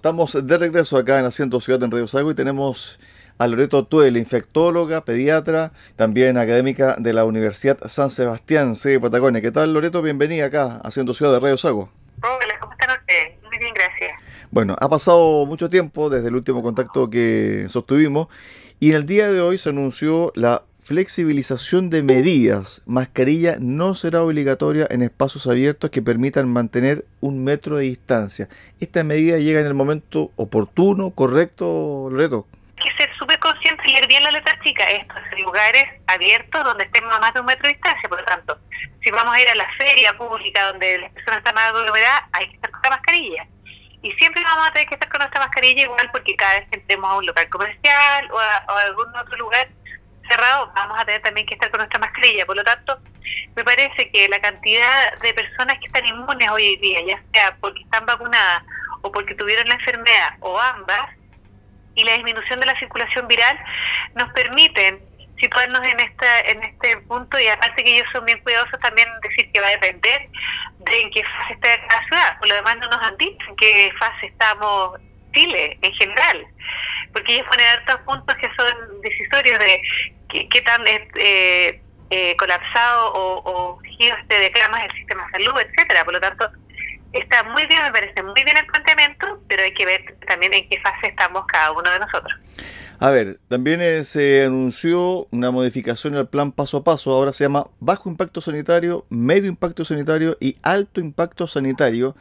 Estamos de regreso acá en Asiento Ciudad en Radio Sago y tenemos a Loreto Tuel, infectóloga, pediatra, también académica de la Universidad San Sebastián, sí, Patagonia. ¿Qué tal, Loreto? Bienvenida acá a Asiento Ciudad de Radio Sago. Hola, ¿cómo están ustedes? Muy bien, gracias. Bueno, ha pasado mucho tiempo desde el último contacto que sostuvimos y en el día de hoy se anunció la flexibilización de medidas. Mascarilla no será obligatoria en espacios abiertos que permitan mantener un metro de distancia. ¿Esta medida llega en el momento oportuno, correcto, Loreto? Que ser súper consciente y leer bien la letra chica. Estos lugares abiertos donde estemos a más de un metro de distancia. Por lo tanto, si vamos a ir a la feria pública donde las personas están más aglomeradas, hay que estar con la mascarilla. Y siempre vamos a tener que estar con nuestra mascarilla igual porque cada vez que entremos a un local comercial o a, o a algún otro lugar cerrado, vamos a tener también que estar con nuestra mascarilla. Por lo tanto, me parece que la cantidad de personas que están inmunes hoy día, ya sea porque están vacunadas o porque tuvieron la enfermedad o ambas, y la disminución de la circulación viral, nos permiten situarnos en esta en este punto y aparte que ellos son bien cuidadosos también decir que va a depender de en qué fase está cada ciudad. Por lo demás no nos han dicho en qué fase estamos Chile en general, porque ellos ponen hartos puntos que son decisorios de qué, tan eh, eh, colapsado o, o este de camas el sistema de salud, etcétera. Por lo tanto, está muy bien, me parece muy bien el planteamiento, pero hay que ver también en qué fase estamos cada uno de nosotros. A ver, también eh, se anunció una modificación al plan paso a paso, ahora se llama bajo impacto sanitario, medio impacto sanitario y alto impacto sanitario,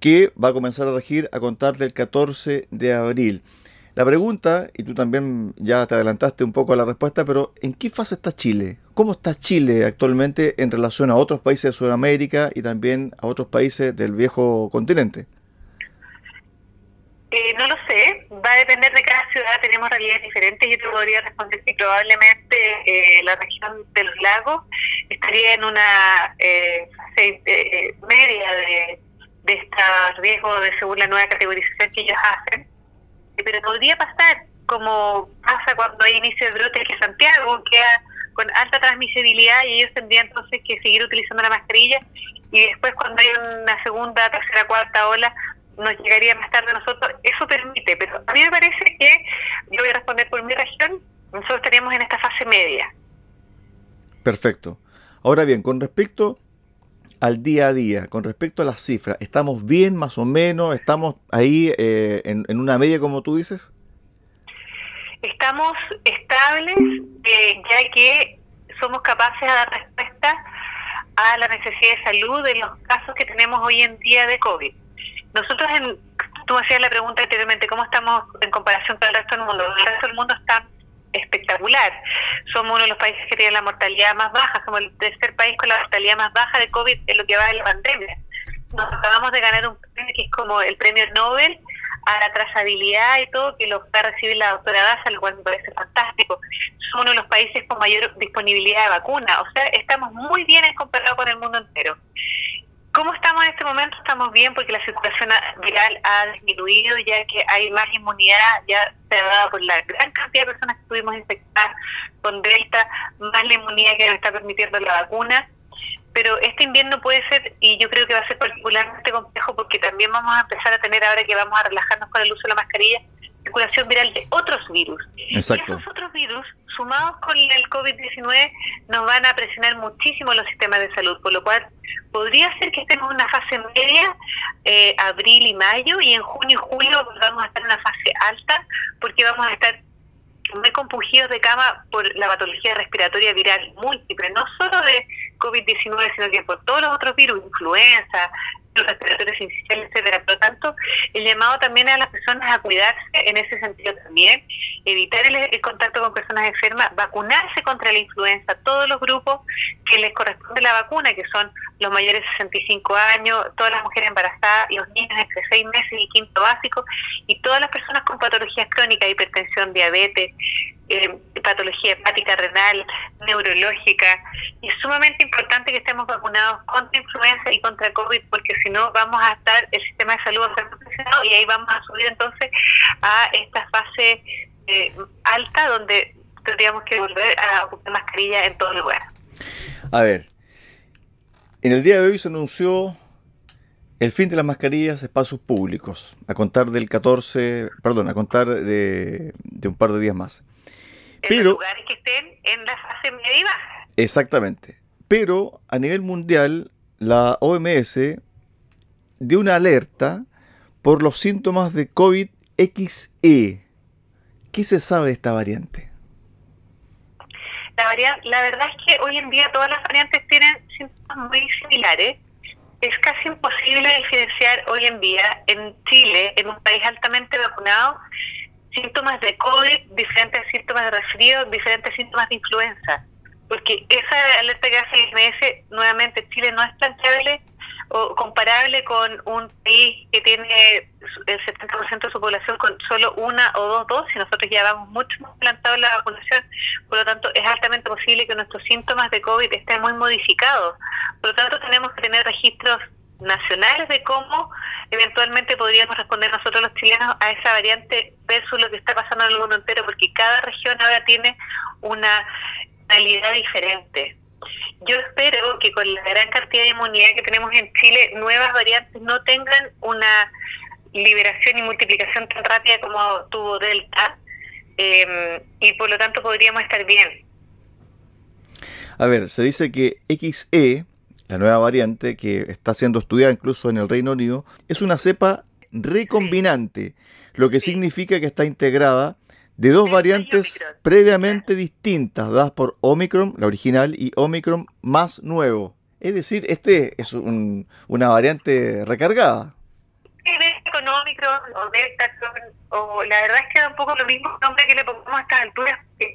que va a comenzar a regir a contar del 14 de abril. La pregunta, y tú también ya te adelantaste un poco a la respuesta, pero ¿en qué fase está Chile? ¿Cómo está Chile actualmente en relación a otros países de Sudamérica y también a otros países del viejo continente? Eh, no lo sé, va a depender de cada ciudad, tenemos realidades diferentes. Yo te podría responder que probablemente eh, la región de los lagos estaría en una eh, fase eh, media de, de estos riesgos de según la nueva categorización que ellos hacen pero podría pasar como pasa cuando hay inicio de brote que Santiago queda con alta transmisibilidad y ellos tendrían entonces que seguir utilizando la mascarilla y después cuando hay una segunda, tercera, cuarta ola nos llegaría más tarde a nosotros, eso permite, pero a mí me parece que, yo voy a responder por mi región, nosotros estaríamos en esta fase media. Perfecto. Ahora bien, con respecto al día a día, con respecto a las cifras, ¿estamos bien más o menos? ¿Estamos ahí eh, en, en, una media como tú dices? Estamos estables eh, ya que somos capaces de dar respuesta a la necesidad de salud de los casos que tenemos hoy en día de COVID. Nosotros, en, tú hacías la pregunta anteriormente, ¿cómo estamos en comparación con el resto del mundo? El resto del mundo está espectacular. Somos uno de los países que tiene la mortalidad más baja, somos el tercer país con la mortalidad más baja de COVID en lo que va de la pandemia. Nos acabamos de ganar un premio que es como el premio Nobel a la trazabilidad y todo, que lo va a recibir la doctora Daza, lo cual me parece fantástico. Somos uno de los países con mayor disponibilidad de vacuna, o sea, estamos muy bien en comparado con el mundo entero. ¿Cómo estamos en este momento? Estamos bien porque la circulación viral ha disminuido, ya que hay más inmunidad, ya se ha dado por la gran cantidad de personas que tuvimos infectadas con Delta, más la inmunidad que nos está permitiendo la vacuna. Pero este invierno puede ser, y yo creo que va a ser particularmente complejo porque también vamos a empezar a tener, ahora que vamos a relajarnos con el uso de la mascarilla, circulación viral de otros virus. Exacto. Y esos otros virus, sumados con el COVID-19, nos van a presionar muchísimo los sistemas de salud, por lo cual podría ser que estemos en una fase media, eh, abril y mayo, y en junio y julio vamos a estar en una fase alta, porque vamos a estar muy compungidos de cama por la patología respiratoria viral múltiple, no solo de COVID-19, sino que por todos los otros virus, influenza, los respiratorios iniciales, etcétera. Por lo tanto, el llamado también a las personas a cuidarse en ese sentido también, evitar el, el, contacto con personas enfermas, vacunarse contra la influenza, todos los grupos que les corresponde la vacuna, que son los mayores de 65 años, todas las mujeres embarazadas, los niños entre 6 meses y quinto básico, y todas las personas con patologías crónicas, hipertensión, diabetes, eh, patología hepática, renal, neurológica. Y es sumamente importante que estemos vacunados contra influenza y contra COVID, porque si no vamos a estar, el sistema de salud va a estar presionado y ahí vamos a subir entonces a esta fase eh, alta donde tendríamos que volver a ocupar mascarilla en todo lugar. A ver, en el día de hoy se anunció el fin de las mascarillas, espacios públicos, a contar del 14, perdón, a contar de, un par de días más. En los lugares que estén en la fase media y baja. Exactamente. Pero a nivel mundial, la OMS dio una alerta por los síntomas de COVID-XE. ¿Qué se sabe de esta variante? La, la verdad es que hoy en día todas las variantes tienen síntomas muy similares es casi imposible diferenciar hoy en día en Chile, en un país altamente vacunado, síntomas de COVID, diferentes síntomas de resfrío, diferentes síntomas de influenza. Porque esa alerta que hace IMS, nuevamente, Chile no es planteable o comparable con un país que tiene el 70% de su población con solo una o dos dosis. Nosotros ya vamos mucho más adelantados en la vacunación, por lo tanto es altamente posible que nuestros síntomas de COVID estén muy modificados. Por lo tanto tenemos que tener registros nacionales de cómo eventualmente podríamos responder nosotros los chilenos a esa variante versus lo que está pasando en el mundo entero, porque cada región ahora tiene una realidad diferente. Yo espero que con la gran cantidad de inmunidad que tenemos en Chile, nuevas variantes no tengan una liberación y multiplicación tan rápida como tuvo Delta, em, y por lo tanto podríamos estar bien. A ver, se dice que XE, la nueva variante que está siendo estudiada incluso en el Reino Unido, es una cepa recombinante, lo que significa que está integrada de dos variantes previamente distintas, dadas por Omicron, la original, y Omicron más nuevo. Es decir, este es una variante recargada. con Omicron o Delta, o la verdad es que da un poco lo mismo nombre que le pongamos a estas alturas, que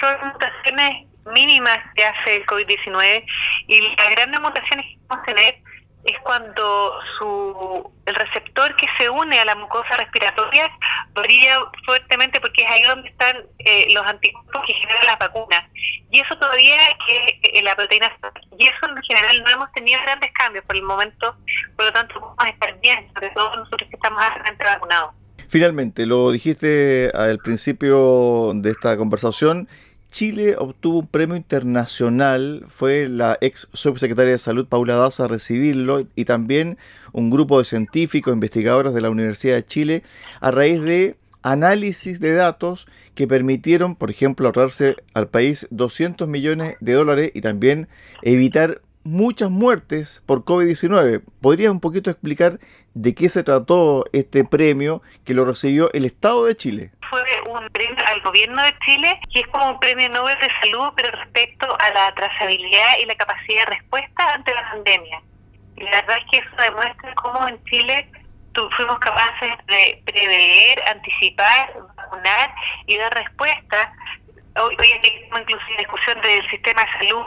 son mutaciones mínimas que hace el COVID-19 y las grandes mutaciones que vamos a tener es cuando su el receptor que se une a la mucosa respiratoria brilla fuertemente porque es ahí donde están eh, los anticuerpos que generan las vacunas. Y eso todavía que eh, la proteína y eso en general no hemos tenido grandes cambios por el momento, por lo tanto vamos a estar bien, sobre todo nosotros que estamos altamente vacunados. Finalmente, lo dijiste al principio de esta conversación, Chile obtuvo un premio internacional, fue la ex subsecretaria de Salud Paula Daza a recibirlo y también un grupo de científicos, investigadores de la Universidad de Chile, a raíz de análisis de datos que permitieron, por ejemplo, ahorrarse al país 200 millones de dólares y también evitar muchas muertes por COVID-19. ¿Podrías un poquito explicar de qué se trató este premio que lo recibió el Estado de Chile? Fue un premio al gobierno de Chile y es como un premio Nobel de salud, pero respecto a la trazabilidad y la capacidad de respuesta ante la pandemia. Y la verdad es que eso demuestra cómo en Chile fuimos capaces de prever, anticipar, vacunar y dar respuesta. Hoy, hoy en día inclusive discusión del sistema de salud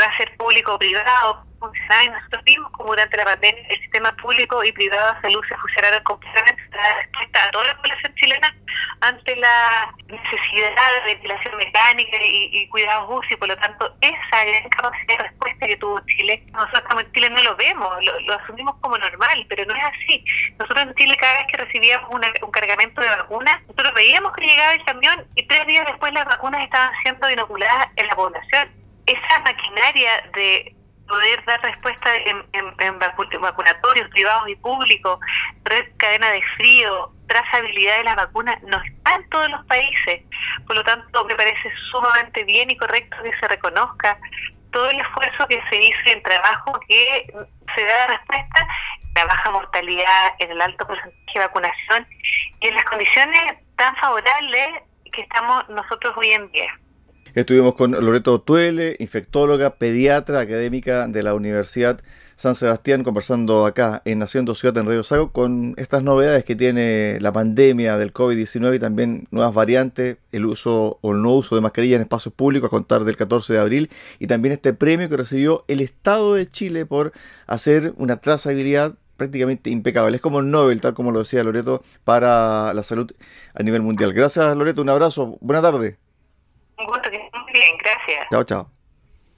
va a ser público o privado, funcionar y nosotros vimos como durante la pandemia el sistema público y privado de salud se fusionaron completamente para respuesta a toda la población chilena ante la necesidad de ventilación mecánica y, cuidados UCI, por lo tanto esa gran capacidad respuesta que tuvo Chile, nosotros como en Chile no lo vemos, lo, asumimos como normal, pero no es así. Nosotros en Chile cada vez que recibíamos un cargamento de vacunas, nosotros veíamos que llegaba el camión y tres días después las vacunas estaban siendo inoculadas en la población. Esa maquinaria de poder dar respuesta en, en, vacunatorios privados y públicos, red cadena de frío, trazabilidad de las vacunas, no está en todos los países. Por lo tanto, me parece sumamente bien y correcto que se reconozca todo el esfuerzo que se hizo en trabajo que se da respuesta la baja mortalidad, en el alto porcentaje de vacunación y en las condiciones tan favorables que estamos nosotros hoy en día. Estuvimos con Loreto Tuele, infectóloga, pediatra, académica de la Universidad San Sebastián, conversando acá en Haciendo Ciudad en Radio Sago con estas novedades que tiene la pandemia del COVID-19 y también nuevas variantes, el uso o el no uso de mascarilla en espacios públicos a contar del 14 de abril y también este premio que recibió el Estado de Chile por hacer una trazabilidad prácticamente impecable. Es como el Nobel, tal como lo decía Loreto, para la salud a nivel mundial. Gracias Loreto, un abrazo, buena tarde. Un gusto, que muy bien, gracias. Chao, chao.